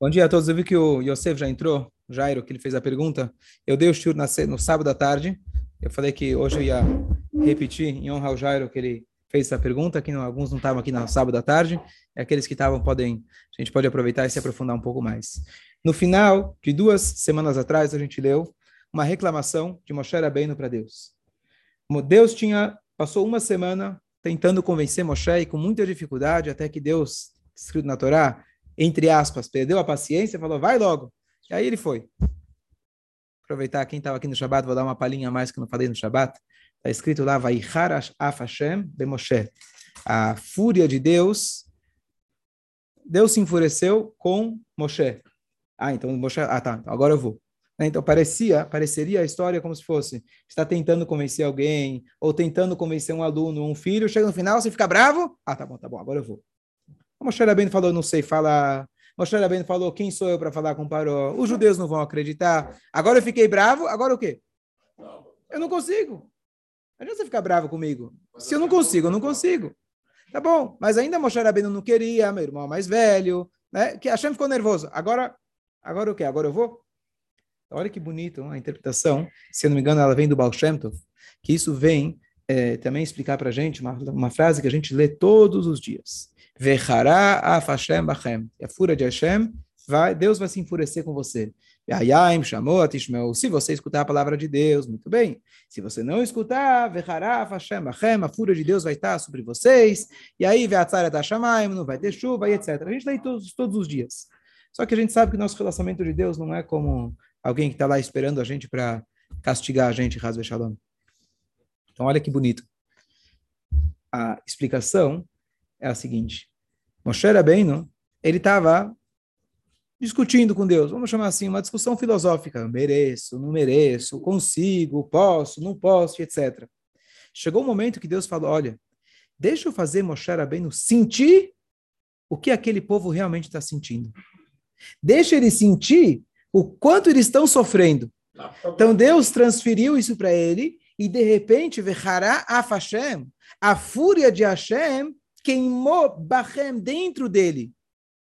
Bom dia a todos. Eu vi que o Yosef já entrou, o Jairo, que ele fez a pergunta. Eu dei o shur no sábado à tarde. Eu falei que hoje eu ia repetir em honra ao Jairo que ele fez essa pergunta, que não, alguns não estavam aqui no sábado à tarde. E aqueles que estavam podem, a gente pode aproveitar e se aprofundar um pouco mais. No final de duas semanas atrás, a gente leu uma reclamação de Moshe Rabbeinu para Deus. Deus tinha passou uma semana tentando convencer Moshe e com muita dificuldade, até que Deus, escrito na Torá, entre aspas, perdeu a paciência falou, vai logo. E aí ele foi. Aproveitar quem estava aqui no Shabat, vou dar uma palhinha a mais que eu não falei no Shabat. Está escrito lá, vai af Hashem. A fúria de Deus, Deus se enfureceu com Moshe. Ah, então Moshe, ah tá, agora eu vou. Então parecia, pareceria a história como se fosse está tentando convencer alguém ou tentando convencer um aluno, um filho, chega no final, você fica bravo? Ah, tá bom, tá bom, agora eu vou. Moshe Rabbeinu falou, não sei falar. Moshe Rabbeinu falou, quem sou eu para falar com Paró? Os judeus não vão acreditar. Agora eu fiquei bravo, agora o quê? Eu não consigo. Não adianta você ficar bravo comigo. Se eu não consigo, eu não consigo. Tá bom, mas ainda Moshe Rabbeinu não queria, meu irmão mais velho, né? Que Hashem ficou nervoso. Agora, agora o quê? Agora eu vou? Olha que bonito a interpretação. Se eu não me engano, ela vem do Baal Shem Tov, que isso vem é, também explicar para a gente uma, uma frase que a gente lê todos os dias. Vechará af Hashem bachem. A fúria de Hashem, vai, Deus vai se enfurecer com você. Ayayim, chamou, atishmeu. Se você escutar a palavra de Deus, muito bem. Se você não escutar, vechará af Hashem bachem. A fúria de Deus vai estar sobre vocês. E aí, veatzara da shamaim, não vai ter chuva e etc. A gente lê todos, todos os dias. Só que a gente sabe que nosso relacionamento de Deus não é como alguém que está lá esperando a gente para castigar a gente, Razve Shalom. Então, olha que bonito. A explicação é a seguinte. Moshe Rabbeinu, ele estava discutindo com Deus, vamos chamar assim, uma discussão filosófica, mereço, não mereço, consigo, posso, não posso, etc. Chegou o um momento que Deus falou, olha, deixa eu fazer Moshe Rabbeinu sentir o que aquele povo realmente está sentindo. Deixa ele sentir o quanto eles estão sofrendo. Então Deus transferiu isso para ele e de repente, Vechará af Hashem, a fúria de Hashem queimou Bachem dentro dele.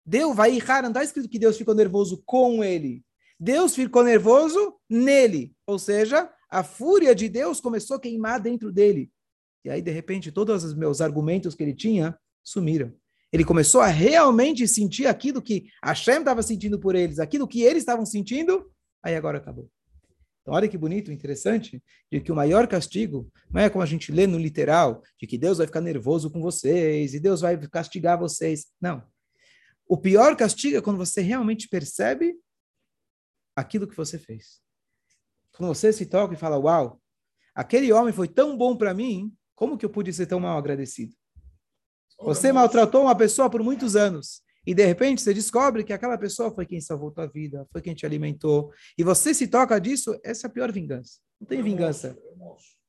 Deu, vai não está escrito que Deus ficou nervoso com ele. Deus ficou nervoso nele. Ou seja, a fúria de Deus começou a queimar dentro dele. E aí, de repente, todos os meus argumentos que ele tinha sumiram. Ele começou a realmente sentir aquilo que Hashem estava sentindo por eles, aquilo que eles estavam sentindo, aí agora acabou. Então, olha que bonito, interessante, de que o maior castigo não é como a gente lê no literal, de que Deus vai ficar nervoso com vocês e Deus vai castigar vocês. Não. O pior castigo é quando você realmente percebe aquilo que você fez. Quando você se toca e fala, uau, aquele homem foi tão bom para mim, como que eu pude ser tão mal agradecido? Você maltratou uma pessoa por muitos anos. E de repente você descobre que aquela pessoa foi quem salvou tua vida, foi quem te alimentou, e você se toca disso, essa é a pior vingança. Não tem vingança.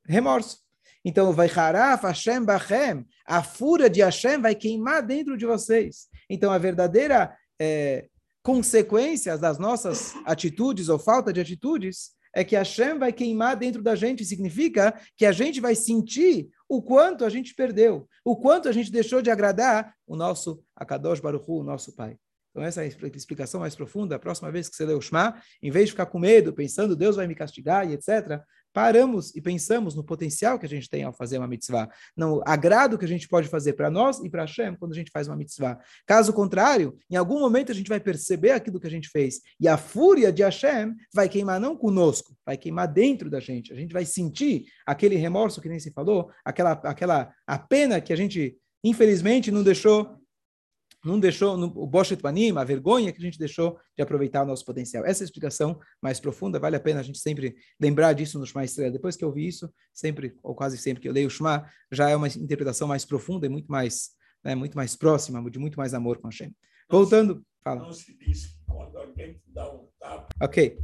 Remorso. Então, vai haraf Hashem bachem, a fúria de Hashem vai queimar dentro de vocês. Então, a verdadeira é, consequência das nossas atitudes ou falta de atitudes é que Hashem vai queimar dentro da gente, significa que a gente vai sentir o quanto a gente perdeu, o quanto a gente deixou de agradar o nosso Akadosh Baruch Hu, o nosso Pai. Então, essa é a explicação mais profunda. A próxima vez que você lê o Shema, em vez de ficar com medo, pensando Deus vai me castigar e etc., paramos e pensamos no potencial que a gente tem ao fazer uma mitzvah, no agrado que a gente pode fazer para nós e para Hashem quando a gente faz uma mitzvah. Caso contrário, em algum momento a gente vai perceber aquilo que a gente fez e a fúria de Hashem vai queimar não conosco, vai queimar dentro da gente. A gente vai sentir aquele remorso que nem se falou, aquela, aquela a pena que a gente infelizmente não deixou não deixou o Boshet Panim, a vergonha que a gente deixou de aproveitar o nosso potencial. Essa é explicação mais profunda, vale a pena a gente sempre lembrar disso no Shema Estrela. Depois que eu vi isso, sempre, ou quase sempre que eu leio o Shema, já é uma interpretação mais profunda e muito mais, né, muito mais próxima, de muito mais amor com Hashem. Voltando, fala. Não se diz quando alguém dá um tapa. Ok.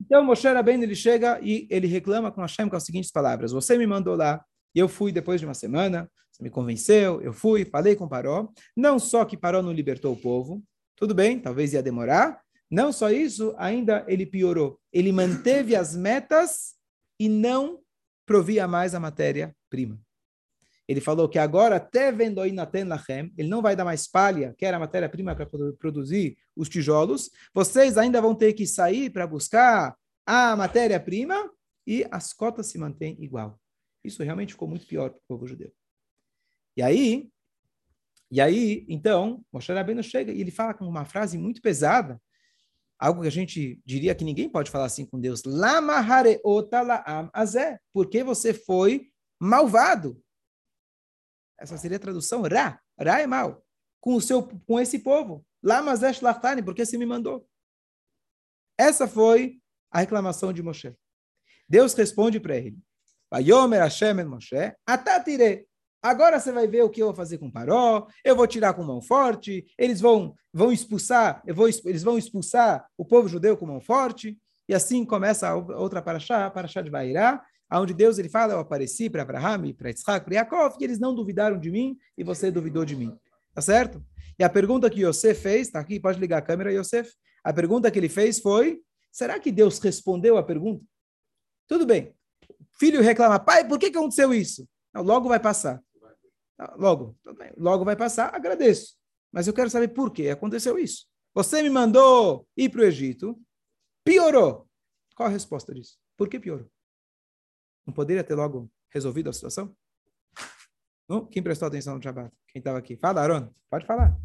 Então, Moshe Rabbeinu, ele chega e ele reclama com Hashem com as seguintes palavras. Você me mandou lá, e eu fui depois de uma semana, você me convenceu, eu fui, falei com Paró. Não só que Paró não libertou o povo, tudo bem, talvez ia demorar. Não só isso, ainda ele piorou. Ele manteve as metas e não provia mais a matéria-prima. Ele falou que agora, até vendo aí na lachem, ele não vai dar mais palha, que era a matéria-prima para produzir os tijolos. Vocês ainda vão ter que sair para buscar a matéria-prima e as cotas se mantêm igual. Isso realmente ficou muito pior para o povo judeu. E aí, e aí, então, Moshe Rabbeinu chega e ele fala com uma frase muito pesada, algo que a gente diria que ninguém pode falar assim com Deus. Lama hareota. Porque você foi malvado. Essa seria a tradução. Ra. Ra é mal. Com, o seu, com esse povo. Lama azé shlachani. Porque você me mandou. Essa foi a reclamação de Moshe. Deus responde para ele. Vayomer Hashem Moshe, atatire. Agora você vai ver o que eu vou fazer com Paró, eu vou tirar com mão forte, eles vão, vão expulsar, eu vou, eles vão expulsar o povo judeu com mão forte, e assim começa a outra paraxá, a paraxá de Vairá, onde Deus ele fala, eu apareci para Abraham, para Isaac, para Yaakov, e eles não duvidaram de mim, e você duvidou de mim. Tá certo? E a pergunta que Yosef fez, tá aqui, pode ligar a câmera, Yosef. A pergunta que ele fez foi, será que Deus respondeu a pergunta? Tudo bem. Filho reclama, pai, por que, que aconteceu isso? Não, logo vai passar. Tá, logo, logo vai passar, agradeço. Mas eu quero saber por que aconteceu isso. Você me mandou ir para o Egito, piorou. Qual a resposta disso? Por que piorou? Não poderia ter logo resolvido a situação? Não? Quem prestou atenção no Shabbat? Quem estava aqui? Fala, Aaron. Pode falar.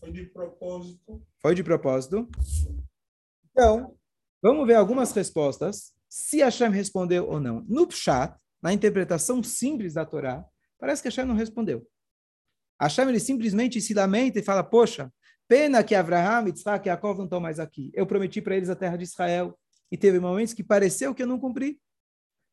Foi de propósito. Foi de propósito. Então, vamos ver algumas respostas, se Hashem respondeu ou não. No Pshat, na interpretação simples da Torá, Parece que Hashem não respondeu. Hashem ele simplesmente se lamenta e fala: Poxa, pena que Abraham, Isaac e Jacob não estão mais aqui. Eu prometi para eles a terra de Israel e teve momentos que pareceu que eu não cumpri.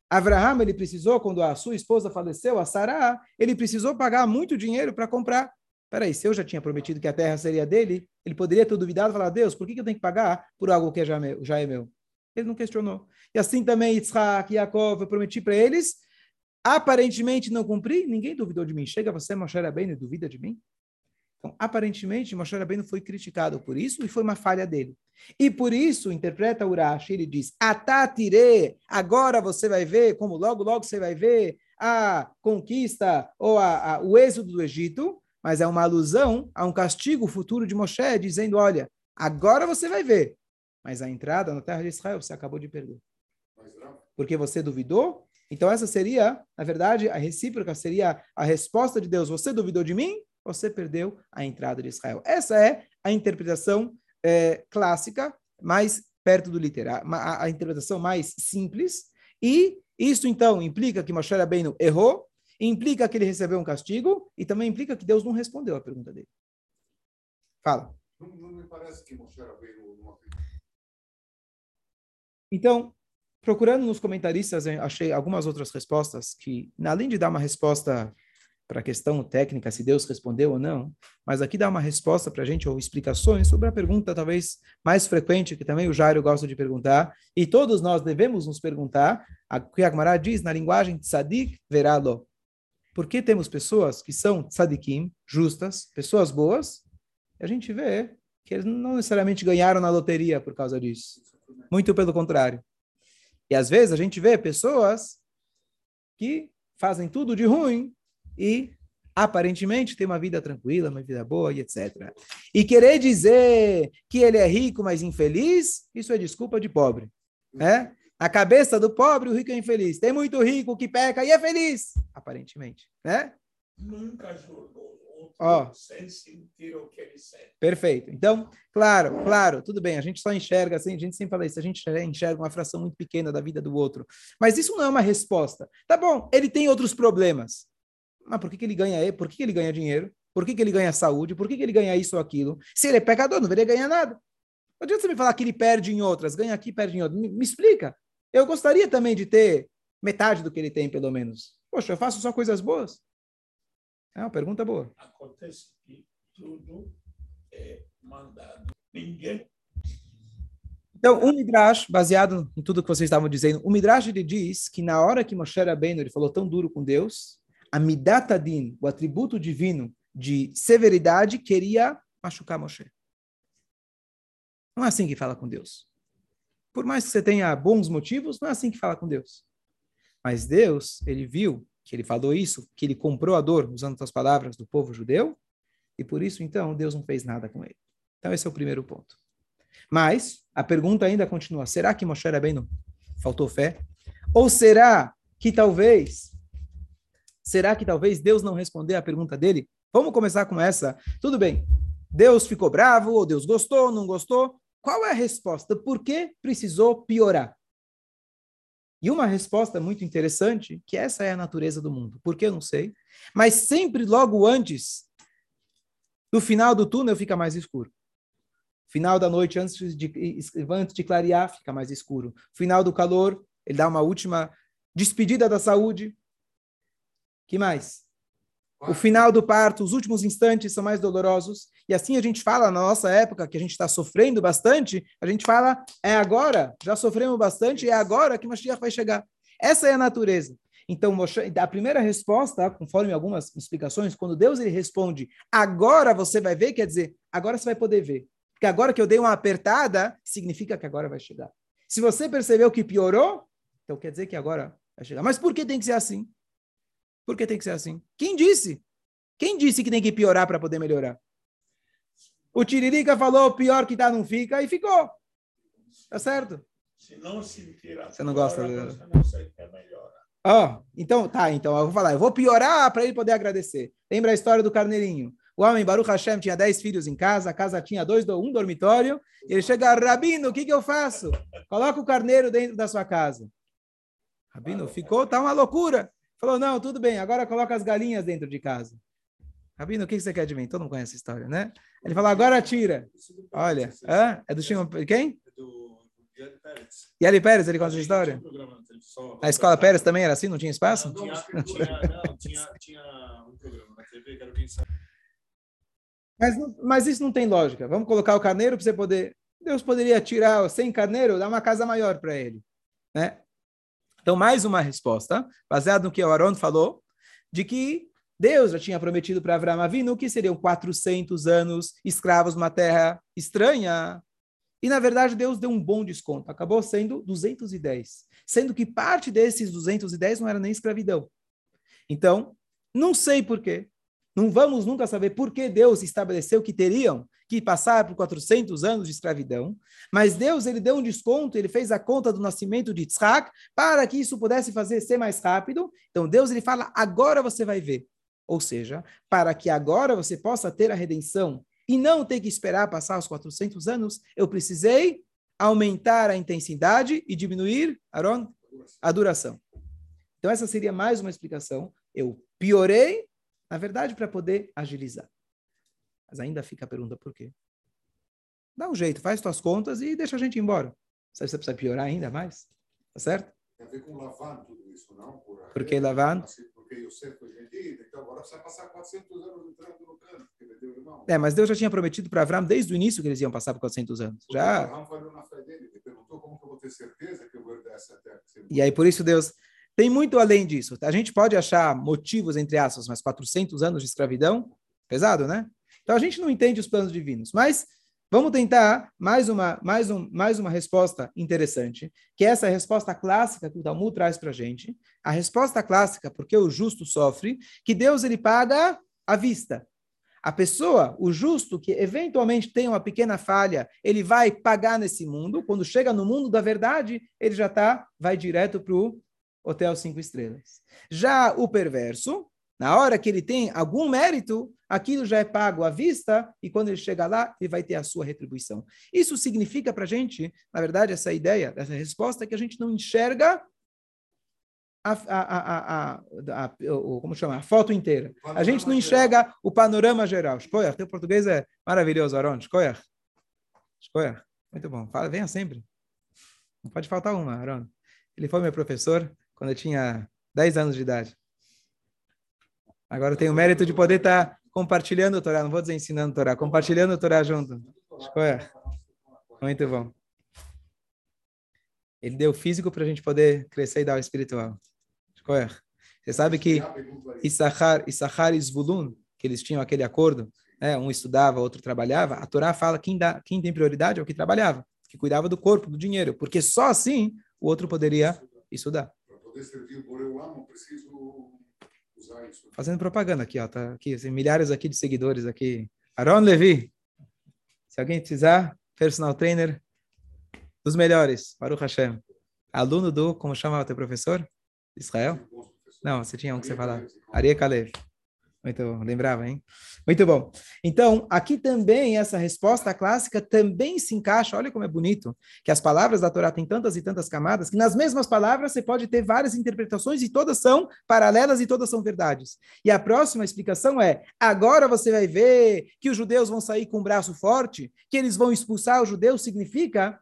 Abraham ele precisou, quando a sua esposa faleceu, a Sarah, ele precisou pagar muito dinheiro para comprar. Peraí, se eu já tinha prometido que a terra seria dele, ele poderia ter duvidado e falar, Deus, por que eu tenho que pagar por algo que já, meu, já é meu? Ele não questionou. E assim também e Jacob, eu prometi para eles, Aparentemente não cumpri, ninguém duvidou de mim. Chega você, Moshe Rabbeinu, duvida de mim? Então, aparentemente, Moshe Rabbeinu foi criticado por isso e foi uma falha dele. E por isso, interpreta Urashi, ele diz, Atatire, agora você vai ver, como logo, logo você vai ver a conquista ou a, a, o êxodo do Egito, mas é uma alusão a um castigo futuro de Moshe, dizendo, olha, agora você vai ver, mas a entrada na terra de Israel você acabou de perder. Porque você duvidou então, essa seria, na verdade, a recíproca seria a resposta de Deus: Você duvidou de mim? Você perdeu a entrada de Israel. Essa é a interpretação é, clássica, mais perto do literal, a, a, interpretação mais simples. E isso, então, implica que Moshe Rabbeinu errou, implica que ele recebeu um castigo e também implica que Deus não respondeu a pergunta dele. Fala. Não, não me parece que Moshe Rabbeinu não Então, procurando nos comentaristas, achei algumas outras respostas que, além de dar uma resposta para a questão técnica, se Deus respondeu ou não, mas aqui dá uma resposta para a gente, ou explicações sobre a pergunta talvez mais frequente, que também o Jairo gosta de perguntar, e todos nós devemos nos perguntar, a que diz na linguagem tzadik veralo. Por que temos pessoas que são tzadikim, justas, pessoas boas, e a gente vê que eles não necessariamente ganharam na loteria por causa disso. Muito pelo contrário. E às vezes a gente vê pessoas que fazem tudo de ruim e aparentemente tem uma vida tranquila, uma vida boa e etc. E querer dizer que ele é rico, mas infeliz, isso é desculpa de pobre. Né? Na cabeça do pobre, o rico é infeliz. Tem muito rico que peca e é feliz, aparentemente. Né? Nunca jogou Ó, sem sentir o que ele sente. Perfeito. Então, claro, claro, tudo bem, a gente só enxerga assim, a gente sempre fala isso, a gente enxerga uma fração muito pequena da vida do outro. Mas isso não é uma resposta. Tá bom, ele tem outros problemas. Mas por que, que ele ganha? Por que, que ele ganha dinheiro? Por que, que ele ganha saúde? Por que, que ele ganha isso ou aquilo? Se ele é pecador, não deveria ganhar nada. Não adianta você me falar que ele perde em outras, ganha aqui, perde em outras. Me, me explica. Eu gostaria também de ter metade do que ele tem, pelo menos. Poxa, eu faço só coisas boas. É uma pergunta boa. Acontece que tudo é mandado. Ninguém. Então, o Midrash, baseado em tudo que vocês estavam dizendo, o Midrash ele diz que na hora que Moshe Rabbeinu ele falou tão duro com Deus, a Midatadin, o atributo divino de severidade, queria machucar Moshe. Não é assim que fala com Deus. Por mais que você tenha bons motivos, não é assim que fala com Deus. Mas Deus, ele viu que ele falou isso, que ele comprou a dor, usando as palavras do povo judeu, e por isso, então, Deus não fez nada com ele. Então, esse é o primeiro ponto. Mas, a pergunta ainda continua, será que Moshe Rabbeinu faltou fé? Ou será que talvez, será que talvez Deus não respondeu a pergunta dele? Vamos começar com essa. Tudo bem, Deus ficou bravo, ou Deus gostou, não gostou? Qual é a resposta? Por que precisou piorar? E uma resposta muito interessante, que essa é a natureza do mundo. Por que eu não sei? Mas sempre logo antes do final do túnel fica mais escuro. Final da noite, antes de, antes de clarear, fica mais escuro. Final do calor, ele dá uma última despedida da saúde. que mais? O final do parto, os últimos instantes são mais dolorosos. E assim a gente fala na nossa época, que a gente está sofrendo bastante, a gente fala, é agora, já sofremos bastante, é agora que Mashiach vai chegar. Essa é a natureza. Então, a primeira resposta, conforme algumas explicações, quando Deus ele responde, agora você vai ver, quer dizer, agora você vai poder ver. Porque agora que eu dei uma apertada, significa que agora vai chegar. Se você percebeu que piorou, então quer dizer que agora vai chegar. Mas por que tem que ser assim? Por que tem que ser assim? Quem disse? Quem disse que tem que piorar para poder melhorar? O Tiririca falou, pior que tá não fica, e ficou. Tá certo? Se não se tirar Você não gosta você não sei que é melhor. Ó, então, tá, então eu vou falar, eu vou piorar para ele poder agradecer. Lembra a história do carneirinho? O homem, Baruch Hashem, tinha 10 filhos em casa, a casa tinha dois, um dormitório, ele chega, Rabino, o que, que eu faço? Coloca o carneiro dentro da sua casa. Rabino, ficou, tá uma loucura. Falou, não, tudo bem, agora coloca as galinhas dentro de casa. Rabino, o que você quer de mim? Todo mundo conhece essa história, né? Ele falou, agora tira. Olha, hã? é do Shimon, quem? do Yali Pérez. Yali Pérez, ele conta essa história? A escola Pérez também era assim, não tinha espaço? Não, tinha, tinha, não, tinha, tinha um programa na TV que era quem sabe. Mas, isso não tem lógica. Vamos colocar o carneiro para você poder. Deus poderia tirar sem carneiro, dar uma casa maior para ele, né? Então, mais uma resposta, baseado no que o Aaron falou, de que Deus já tinha prometido para Abraão Avinu que seriam 400 anos escravos numa terra estranha. E, na verdade, Deus deu um bom desconto. Acabou sendo 210. Sendo que parte desses 210 não era nem escravidão. Então, não sei por quê. Não vamos nunca saber por que Deus estabeleceu que teriam que passar por 400 anos de escravidão, mas Deus ele deu um desconto, ele fez a conta do nascimento de Yitzhak para que isso pudesse fazer ser mais rápido. Então Deus ele fala: "Agora você vai ver". Ou seja, para que agora você possa ter a redenção e não ter que esperar passar os 400 anos, eu precisei aumentar a intensidade e diminuir, Aaron, a duração. Então essa seria mais uma explicação. Eu piorei na verdade, para poder agilizar. Mas ainda fica a pergunta por quê? Dá um jeito, faz tuas contas e deixa a gente embora. Você você precisa piorar ainda mais? Tá certo? Tem a ver com Lavan tudo isso, não? Por, Por que Lavan? Assim, Porque Yosef foi vendido, então agora vai passar 400 anos entrando no canto, porque vendeu o irmão. É, mas Deus já tinha prometido para Abraão desde o início que eles iam passar por 400 anos. Já. Abraão falhou na fé dele, ele perguntou como que eu vou ter certeza que eu vou herdar essa terra. E aí, por isso, Deus. Tem muito além disso. A gente pode achar motivos, entre aspas, mas 400 anos de escravidão, pesado, né? Então a gente não entende os planos divinos. Mas vamos tentar mais uma, mais um, mais uma resposta interessante, que é essa resposta clássica que o Talmud traz para a gente. A resposta clássica, porque o justo sofre, que Deus ele paga à vista. A pessoa, o justo, que eventualmente tem uma pequena falha, ele vai pagar nesse mundo. Quando chega no mundo da verdade, ele já tá, vai direto para o hotel cinco estrelas. Já o perverso, na hora que ele tem algum mérito, aquilo já é pago à vista e quando ele chega lá, ele vai ter a sua retribuição. Isso significa para a gente, na verdade, essa ideia, essa resposta que a gente não enxerga a, a, a, a, como chama? A foto inteira. A gente não enxerga o panorama geral. Escolha, teu português é maravilhoso, Aron. Escolha. Escolha. Muito bom. Fala, venha sempre. Não pode faltar uma, Aron. Ele foi meu professor quando eu tinha 10 anos de idade. Agora eu tenho o mérito de poder estar compartilhando o Torá. Não vou dizer ensinando o Torá, compartilhando o Torá junto. Escolha. Muito bom. Ele deu físico para a gente poder crescer e dar o espiritual. Escolha. Você sabe que Issachar, e Zvulun, que eles tinham aquele acordo, né? um estudava, outro trabalhava, a Torá fala quem, dá, quem tem prioridade é o que trabalhava, que cuidava do corpo, do dinheiro, porque só assim o outro poderia estudar. Para poder servir o Boreulam, eu preciso. Fazendo propaganda aqui, ó. Tá aqui, assim, milhares aqui de seguidores aqui. Aaron Levi. Se alguém precisar, personal trainer dos melhores, Baruch Hashem. Aluno do, como chama o teu professor? Israel? Não, você tinha um que você falava. Aria Kalev. Muito bom, lembrava, hein? Muito bom. Então, aqui também, essa resposta clássica também se encaixa, olha como é bonito, que as palavras da Torá têm tantas e tantas camadas, que nas mesmas palavras você pode ter várias interpretações e todas são paralelas e todas são verdades. E a próxima explicação é, agora você vai ver que os judeus vão sair com o braço forte, que eles vão expulsar os judeus, significa,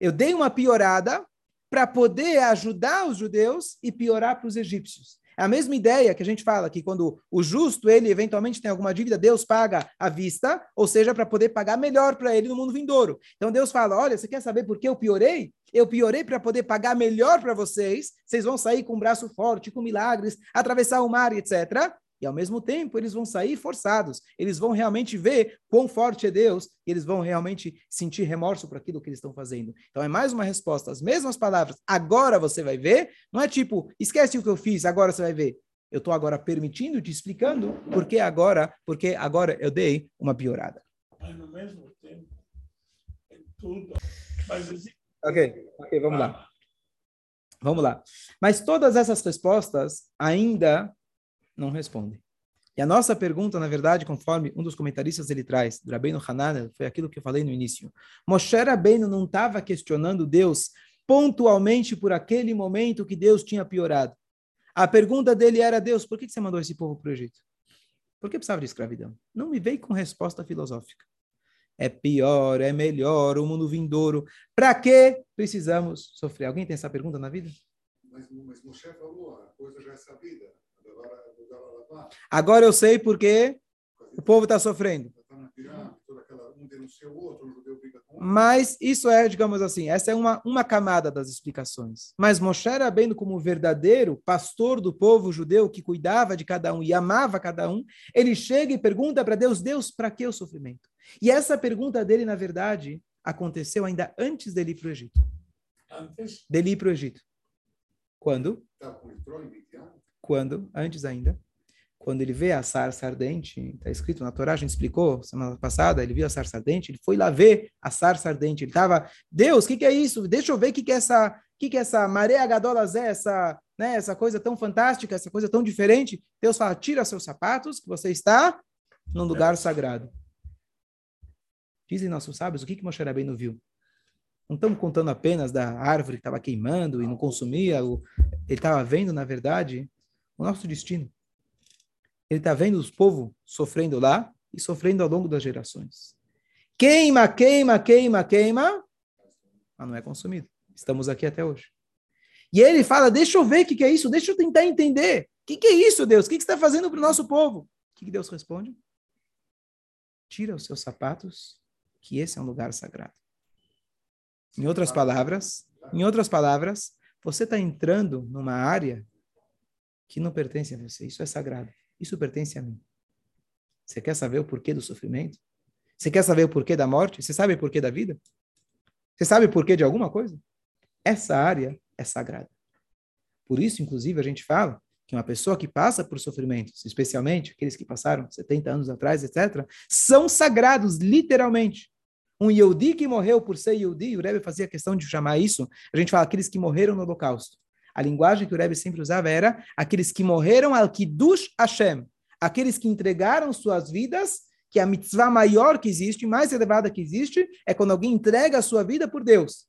eu dei uma piorada para poder ajudar os judeus e piorar para os egípcios. É a mesma ideia que a gente fala que quando o justo, ele eventualmente tem alguma dívida, Deus paga à vista, ou seja, para poder pagar melhor para ele no mundo vindouro. Então Deus fala: olha, você quer saber por que eu piorei? Eu piorei para poder pagar melhor para vocês. Vocês vão sair com um braço forte, com milagres, atravessar o mar, etc. E ao mesmo tempo, eles vão sair forçados. Eles vão realmente ver quão forte é Deus e eles vão realmente sentir remorso por aquilo que eles estão fazendo. Então é mais uma resposta, as mesmas palavras. Agora você vai ver. Não é tipo, esquece o que eu fiz, agora você vai ver. Eu estou agora permitindo, te explicando porque agora, porque agora eu dei uma piorada. Mas no mesmo tempo, é tudo. Mas Ok, ok, vamos lá. Vamos lá. Mas todas essas respostas ainda não respondem. E a nossa pergunta, na verdade, conforme um dos comentaristas ele traz, do Rabbeinu Hanan, foi aquilo que eu falei no início. Moshe Rabbeinu não estava questionando Deus pontualmente por aquele momento que Deus tinha piorado. A pergunta dele era, Deus, por que você mandou esse povo para o Egito? Por que precisava de escravidão? Não me veio com resposta filosófica. É pior, é melhor, o mundo vindouro. Para que precisamos sofrer? Alguém tem essa pergunta na vida? Mas, mas Moshe falou, a coisa já é sabida. Agora, eu sei porque o povo está sofrendo. Outro. Mas isso é, digamos assim, essa é uma, uma camada das explicações. Mas Moshe Rabbeinu, como verdadeiro pastor do povo judeu que cuidava de cada um e amava cada um, ele chega e pergunta para Deus, Deus, para que o sofrimento? E essa pergunta dele, na verdade, aconteceu ainda antes dele ir para o Egito. antes, Dele ir para o Egito. Quando? Tá, Midian, Quando? Antes ainda. Quando ele vê a sarça ardente, está escrito na Torá, a gente explicou semana passada, ele viu a sarça ardente, ele foi lá ver a sarça ardente. Ele estava, Deus, o que, que é isso? Deixa eu ver o que, que é essa, o que, que é essa maré gadolazé, essa, né, essa coisa tão fantástica, essa coisa tão diferente. Deus fala, tira seus sapatos, que você está num lugar sagrado. Dizem nossos sábios, o que, que Moshe Rabbeinu viu? Não estamos contando apenas da árvore que estava queimando e não consumia. Ele estava vendo, na verdade, o nosso destino. Ele está vendo os povos sofrendo lá e sofrendo ao longo das gerações. Queima, queima, queima, queima, mas não é consumido. Estamos aqui até hoje. E ele fala: Deixa eu ver o que, que é isso, deixa eu tentar entender. O que, que é isso, Deus? O que, que você está fazendo para o nosso povo? O que, Deus responde? Tira os seus sapatos, que esse é um lugar sagrado. Em outras palavras, em outras palavras, você está entrando numa área que não pertence a você. Isso é sagrado. Isso pertence a mim. Você quer saber o porquê do sofrimento? Você quer saber o porquê da morte? Você sabe o porquê da vida? Você sabe o porquê de alguma coisa? Essa área é sagrada. Por isso, inclusive, a gente fala que uma pessoa que passa por sofrimentos, especialmente aqueles que passaram 70 anos atrás, etc., são sagrados, literalmente. Um Yehudi que morreu por ser Yehudi, o Rebbe fazia questão de chamar isso, a gente fala aqueles que morreram no holocausto. A linguagem que o Rebbe sempre usava era aqueles que morreram al Kiddush Hashem, aqueles que entregaram suas vidas, que a mitzvah maior que existe, mais elevada que existe, é quando alguém entrega a sua vida por Deus.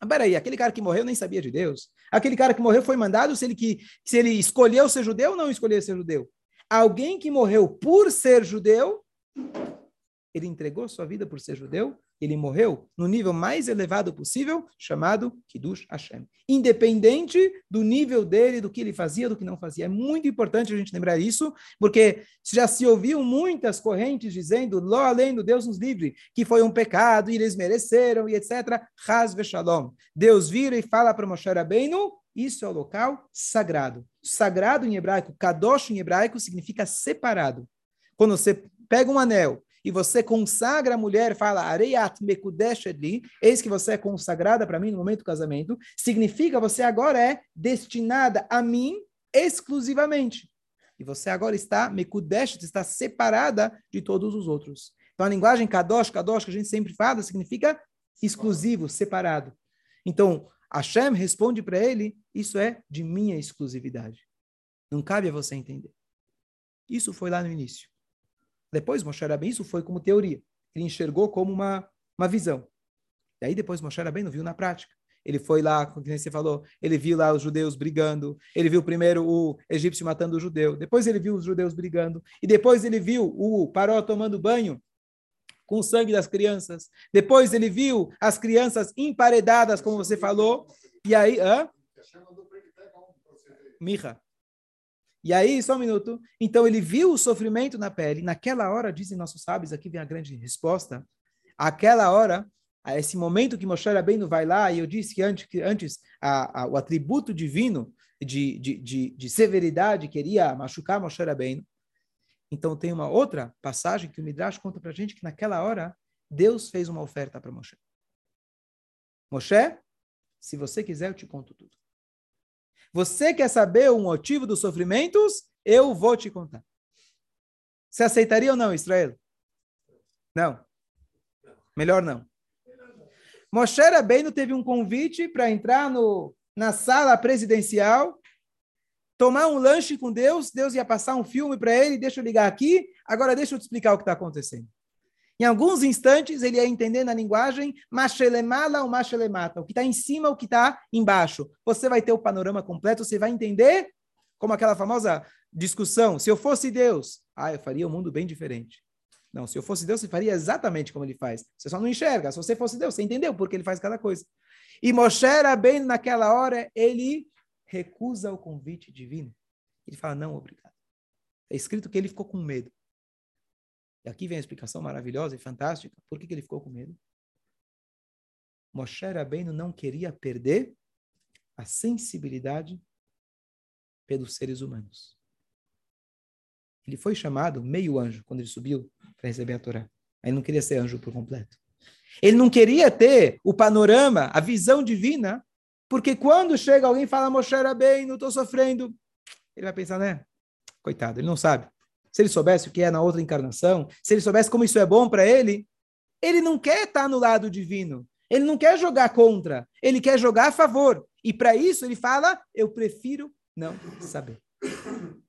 Ah, peraí, aquele cara que morreu nem sabia de Deus. Aquele cara que morreu foi mandado se ele, que, se ele escolheu ser judeu ou não escolheu ser judeu. Alguém que morreu por ser judeu, ele entregou sua vida por ser judeu, ele morreu no nível mais elevado possível, chamado Kiddush Hashem. Independente do nível dele, do que ele fazia, do que não fazia. É muito importante a gente lembrar isso, porque já se ouviu muitas correntes dizendo, lo além do Deus nos livre, que foi um pecado e eles mereceram, e etc. Haz shalom. Deus vira e fala para Moshe Rabbeinu, isso é o local sagrado. Sagrado em hebraico, kadosh em hebraico, significa separado. Quando você pega um anel e você consagra a mulher, fala, Areiat Mekudesh li, eis que você é consagrada para mim no momento do casamento, significa você agora é destinada a mim exclusivamente. E você agora está Mekudesh, está separada de todos os outros. Então a linguagem Kadosh, Kadosh, que a gente sempre fala, significa exclusivo, separado. Então, Hashem responde para ele: Isso é de minha exclusividade. Não cabe a você entender. Isso foi lá no início. Depois, Moshe Rabbeinu, isso foi como teoria. Ele enxergou como uma, uma visão. E aí depois Moshe Rabbeinu viu na prática. Ele foi lá, como você falou, ele viu lá os judeus brigando, ele viu primeiro o egípcio matando o judeu, depois ele viu os judeus brigando, e depois ele viu o Paró tomando banho com o sangue das crianças, depois ele viu as crianças emparedadas, como você falou, e aí... Hã? Mirra. E aí, só um minuto. Então, ele viu o sofrimento na pele. Naquela hora, dizem nossos sábios, aqui vem a grande resposta. Aquela hora, a esse momento que Moshe Rabbeinu vai lá, e eu disse que antes, que antes a, a, o atributo divino de, de, de, de severidade queria machucar Moshe Rabbeinu. Então, tem uma outra passagem que o Midrash conta para a gente que naquela hora, Deus fez uma oferta para Moshe. Moshe, se você quiser, eu te conto tudo. Você quer saber o motivo dos sofrimentos? Eu vou te contar. Você aceitaria ou não, Israel? Não. Melhor não. Moshe Rabbeinu teve um convite para entrar no, na sala presidencial, tomar um lanche com Deus. Deus ia passar um filme para ele. Deixa eu ligar aqui. Agora deixa eu te explicar o que está acontecendo. Em alguns instantes, ele ia entender na linguagem machelemala ou machelemata, o que está em cima, o que está embaixo. Você vai ter o panorama completo, você vai entender, como aquela famosa discussão, se eu fosse Deus, ah, eu faria um mundo bem diferente. Não, se eu fosse Deus, você faria exatamente como ele faz. Você só não enxerga. Se você fosse Deus, você entendeu porque ele faz cada coisa. E Moshe bem naquela hora, ele recusa o convite divino. Ele fala, não, obrigado. É escrito que ele ficou com medo. E aqui vem a explicação maravilhosa e fantástica. Por que, que ele ficou com medo? Moshe Rabbeinu não queria perder a sensibilidade pelos seres humanos. Ele foi chamado meio anjo quando ele subiu para receber a Torá. Ele não queria ser anjo por completo. Ele não queria ter o panorama, a visão divina, porque quando chega alguém e fala, Moshe Rabbeinu, estou sofrendo, ele vai pensar, né? Coitado, ele não sabe se ele soubesse o que é na outra encarnação, se ele soubesse como isso é bom para ele, ele não quer estar no lado divino. Ele não quer jogar contra, ele quer jogar a favor. E para isso ele fala: eu prefiro não saber.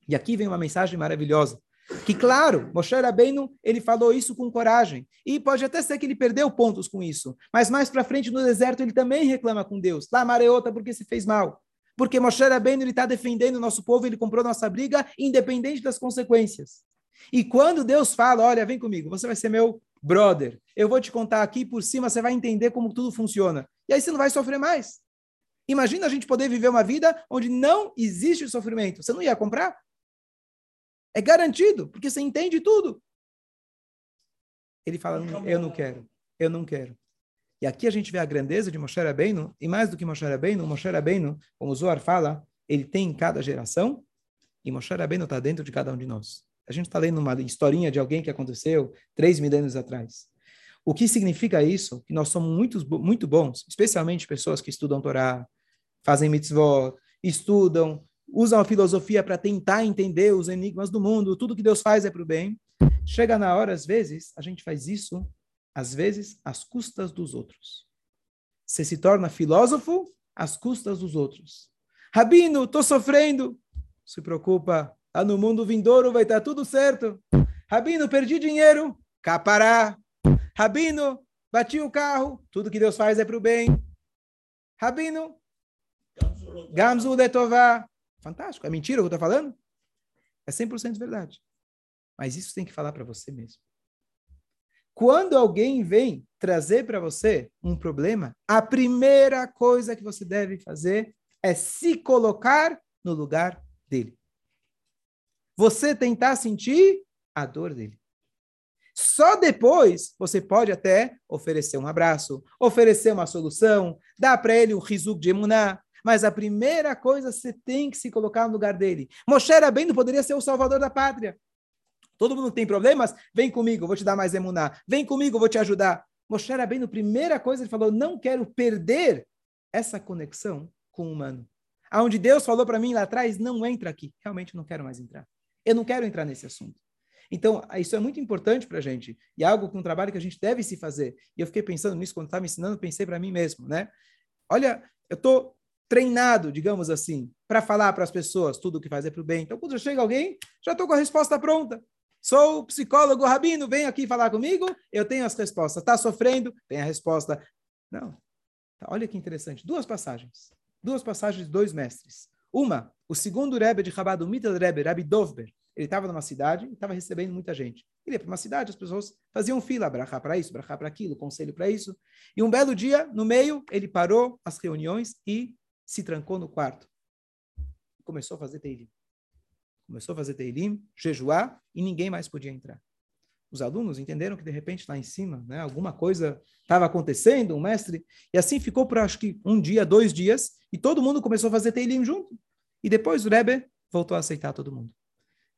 E aqui vem uma mensagem maravilhosa. Que claro, Moshe Rabbeinu, ele falou isso com coragem. E pode até ser que ele perdeu pontos com isso. Mas mais para frente no deserto ele também reclama com Deus. Lá, Mareota, porque se fez mal. Porque Moshe Rabbeinu está defendendo o nosso povo, ele comprou nossa briga, independente das consequências. E quando Deus fala, olha, vem comigo, você vai ser meu brother, eu vou te contar aqui por cima, você vai entender como tudo funciona. E aí você não vai sofrer mais. Imagina a gente poder viver uma vida onde não existe sofrimento. Você não ia comprar? É garantido, porque você entende tudo. Ele fala, eu não quero, eu não quero. E aqui a gente vê a grandeza de Moshe Rabbeinu, e mais do que Moshe Rabbeinu, Moshe Rabbeinu, como o Zohar fala, ele tem em cada geração, e Moshe Rabbeinu está dentro de cada um de nós. A gente está lendo uma historinha de alguém que aconteceu três milênios atrás. O que significa isso? Que nós somos muito, muito bons, especialmente pessoas que estudam Torá, fazem mitzvot, estudam, usam a filosofia para tentar entender os enigmas do mundo, tudo que Deus faz é para o bem. Chega na hora, às vezes, a gente faz isso às vezes às custas dos outros. Você se torna filósofo às custas dos outros. Rabino, estou sofrendo. Se preocupa, lá no mundo vindouro vai estar tudo certo. Rabino, perdi dinheiro. Capará. Rabino, bati o carro. Tudo que Deus faz é para o bem. Rabino, Gamzu Letová. Fantástico. É mentira o que eu estou falando? É 100% verdade. Mas isso tem que falar para você mesmo. Quando alguém vem trazer para você um problema, a primeira coisa que você deve fazer é se colocar no lugar dele. Você tentar sentir a dor dele. Só depois você pode até oferecer um abraço, oferecer uma solução, dar para ele um riso de emuná, mas a primeira coisa você tem que se colocar no lugar dele. Moshe Rabbeinu poderia ser o salvador da pátria. Todo mundo tem problemas? Vem comigo, vou te dar mais emuná. Vem comigo, vou te ajudar. Moshe Rabbeinu, primeira coisa, ele falou, não quero perder essa conexão com o humano. Aonde Deus falou para mim lá atrás, não entra aqui. Realmente não quero mais entrar. Eu não quero entrar nesse assunto. Então, isso é muito importante para a gente. E é algo que um trabalho que a gente deve se fazer. E eu fiquei pensando nisso quando estava me ensinando, pensei para mim mesmo, né? Olha, eu estou treinado, digamos assim, para falar para as pessoas tudo o que fazer para o bem. Então, quando chega alguém, já estou com a resposta pronta. Sou psicólogo rabino, vem aqui falar comigo, eu tenho as respostas. Está sofrendo? Tem a resposta. Não. Olha que interessante. Duas passagens. Duas passagens de dois mestres. Uma, o segundo Rebbe de Chabad, o Middle Rebbe, Rabbi Dovber, ele estava numa cidade e estava recebendo muita gente. Ele ia para uma cidade, as pessoas faziam fila, brachar para isso, brachar para aquilo, conselho para isso. E um belo dia, no meio, ele parou as reuniões e se trancou no quarto. Começou a fazer teilim. Começou a fazer teilim, jejuar, e ninguém mais podia entrar. Os alunos entenderam que, de repente, lá em cima, né, alguma coisa estava acontecendo, um mestre, e assim ficou por, acho que, um dia, dois dias, e todo mundo começou a fazer teilim junto. E depois o Rebbe voltou a aceitar todo mundo.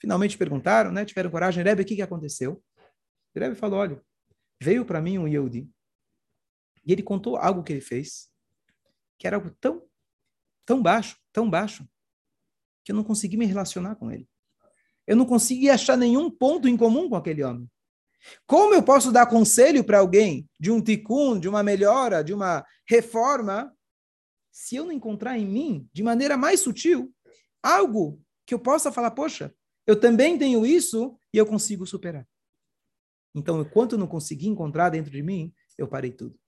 Finalmente perguntaram, né, tiveram coragem, Rebbe, o que, que aconteceu? O Rebbe falou, olha, veio para mim um Yehudi, e ele contou algo que ele fez, que era algo tão tão baixo, tão baixo, que eu não consegui me relacionar com ele. Eu não consegui achar nenhum ponto em comum com aquele homem. Como eu posso dar conselho para alguém de um tikkun, de uma melhora, de uma reforma, se eu não encontrar em mim, de maneira mais sutil, algo que eu possa falar, poxa, eu também tenho isso e eu consigo superar. Então, enquanto eu não consegui encontrar dentro de mim, eu parei tudo.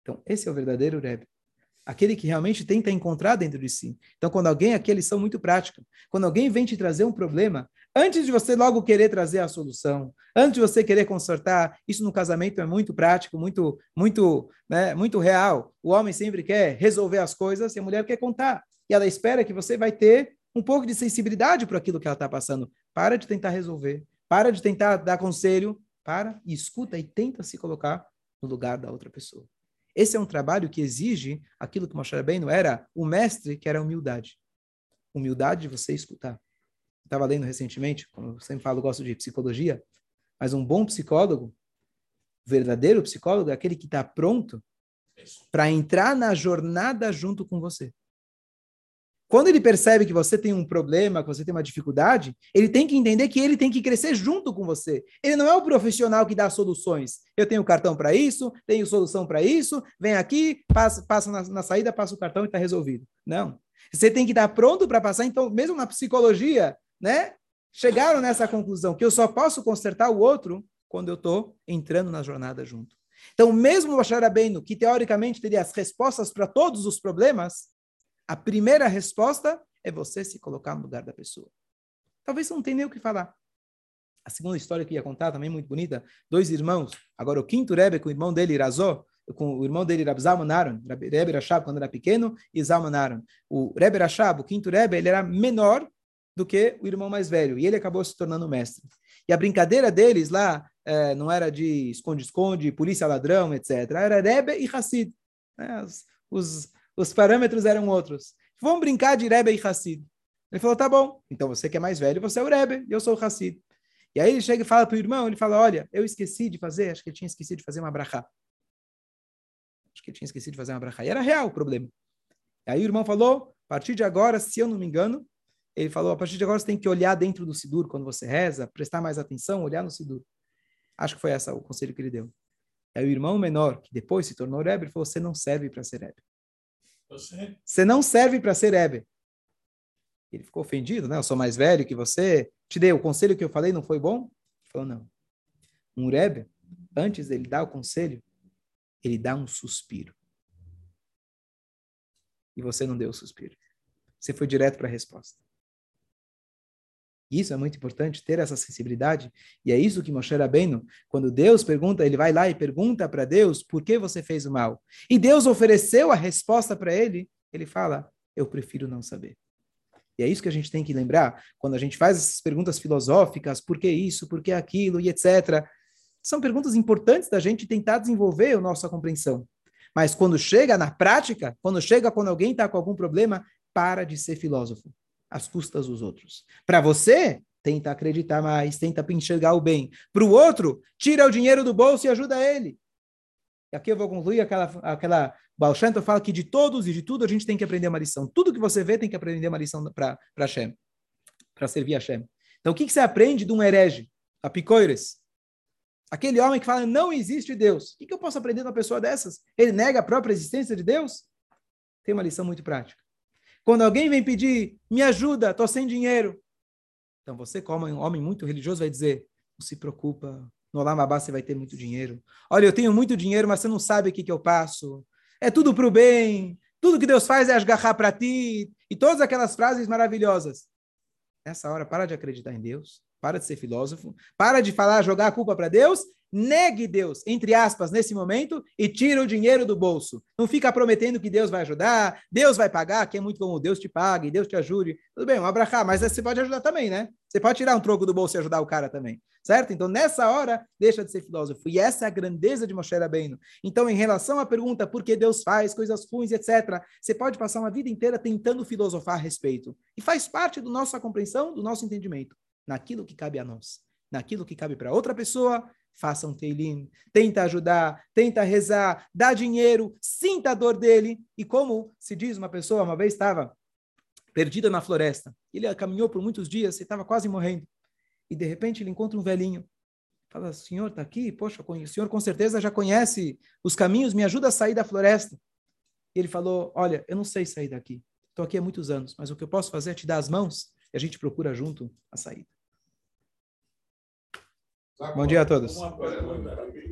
Então, esse é o verdadeiro Rebbe aquele que realmente tenta encontrar dentro de si. Então, quando alguém, aqui eles são muito práticos, quando alguém vem te trazer um problema, antes de você logo querer trazer a solução, antes de você querer consertar, isso no casamento é muito prático, muito, muito, né, muito real. O homem sempre quer resolver as coisas e a mulher quer contar. E ela espera que você vai ter um pouco de sensibilidade para aquilo que ela está passando. Para de tentar resolver, para de tentar dar conselho, para e escuta e tenta se colocar no lugar da outra pessoa. Esse é um trabalho que exige aquilo que Moshe Rabbeinu era o mestre, que era a humildade. Humildade de você escutar. Estava lendo recentemente, como eu sempre falo, gosto de psicologia, mas um bom psicólogo, verdadeiro psicólogo, é aquele que está pronto para entrar na jornada junto com você. Quando ele percebe que você tem um problema, que você tem uma dificuldade, ele tem que entender que ele tem que crescer junto com você. Ele não é o profissional que dá soluções. Eu tenho cartão para isso, tenho solução para isso, vem aqui, passa, passa na, na saída, passa o cartão e está resolvido. Não. Você tem que estar pronto para passar. Então, mesmo na psicologia, né? Chegaram nessa conclusão que eu só posso consertar o outro quando eu estou entrando na jornada junto. Então, mesmo o Bashar que teoricamente teria as respostas para todos os problemas, a primeira resposta é você se colocar no lugar da pessoa. Talvez você não tenha nem o que falar. A segunda história que ia contar, também muito bonita, dois irmãos, agora o quinto Rebbe com o irmão dele, Irazó, com o irmão dele, Rab Zalman Aaron, Rebbe Rashab, quando era pequeno, e Zalman. O Rebbe Rashab, o quinto Rebbe, ele era menor do que o irmão mais velho, e ele acabou se tornando mestre. E a brincadeira deles lá é, não era de esconde-esconde, polícia ladrão, etc. Era Rebbe e Hassid. Né? Os, os parâmetros eram outros. Vamos brincar de Rebbe e Hassid. Ele falou, tá bom, então você que é mais velho, você é o Rebbe, eu sou o Hassid. E aí ele chega e fala para o irmão, ele fala, olha, eu esqueci de fazer, acho que ele tinha esquecido de fazer uma brachá. Acho que ele tinha esquecido de fazer uma brachá. E era real o problema. E aí o irmão falou, a partir de agora, se eu não me engano, ele falou, a partir de agora você tem que olhar dentro do Sidur quando você reza, prestar mais atenção, olhar no Sidur. Acho que foi esse o conselho que ele deu. Aí o irmão menor, que depois se tornou Rebbe, falou, você não serve para ser Rebbe. Você? Não serve para ser Rebbe. Ele ficou ofendido, né? Eu sou mais velho que você. Te dei o conselho que eu falei, não foi bom? Ele falou, não. Um Rebbe, antes dele dar o conselho, ele dá um suspiro. E você não deu o suspiro. Você foi direto para a resposta. Isso é muito importante, ter essa sensibilidade. E é isso que Moshe Rabbeinu, quando Deus pergunta, ele vai lá e pergunta para Deus por que você fez o mal. E Deus ofereceu a resposta para ele, ele fala, eu prefiro não saber. E é isso que a gente tem que lembrar quando a gente faz essas perguntas filosóficas, por que isso, por que aquilo e etc. São perguntas importantes da gente tentar desenvolver a nossa compreensão. Mas quando chega na prática, quando chega quando alguém está com algum problema, para de ser filósofo às custas dos outros. Para você, tenta acreditar mais, tenta enxergar o bem. Para o outro, tira o dinheiro do bolso e ajuda ele. E aqui eu vou concluir aquela, aquela Shem fala que de todos e de tudo a gente tem que aprender uma lição. Tudo que você vê tem que aprender uma lição para Hashem. para servir a Hashem. Então, o que, que você aprende de um herege? Apicoires. Aquele homem que fala, não existe Deus. O que, que eu posso aprender de uma pessoa dessas? Ele nega a própria existência de Deus? Tem uma lição muito prática. Quando alguém vem pedir, me ajuda, estou sem dinheiro. Então, você, como um homem muito religioso, vai dizer, não se preocupa, no Olamabá você vai ter muito dinheiro. Olha, eu tenho muito dinheiro, mas você não sabe o que, que eu passo. É tudo para o bem. Tudo que Deus faz é asgarrar para ti. E todas aquelas frases maravilhosas. Nessa hora, para de acreditar em Deus. Para de ser filósofo. Para de falar, jogar a culpa para Deus negue Deus, entre aspas, nesse momento, e tira o dinheiro do bolso. Não fica prometendo que Deus vai ajudar, Deus vai pagar, que é muito bom, Deus te pague, Deus te ajude. Tudo bem, um abrahá, mas você pode ajudar também, né? Você pode tirar um troco do bolso e ajudar o cara também, certo? Então, nessa hora, deixa de ser filósofo. E essa é a grandeza de Moshe Rabbeinu. Então, em relação à pergunta por que Deus faz coisas ruins, etc., você pode passar uma vida inteira tentando filosofar a respeito. E faz parte da nossa compreensão, do nosso entendimento, naquilo que cabe a nós. Naquilo que cabe para outra pessoa, faça um teilim, tenta ajudar, tenta rezar, dá dinheiro, sinta a dor dele. E como se diz, uma pessoa uma vez estava perdida na floresta, ele caminhou por muitos dias e estava quase morrendo. E de repente ele encontra um velhinho. Fala, senhor, está aqui? Poxa, o senhor com certeza já conhece os caminhos, me ajuda a sair da floresta. E ele falou, olha, eu não sei sair daqui. Estou aqui há muitos anos, mas o que eu posso fazer é te dar as mãos e a gente procura junto a saída. Bom dia a todos.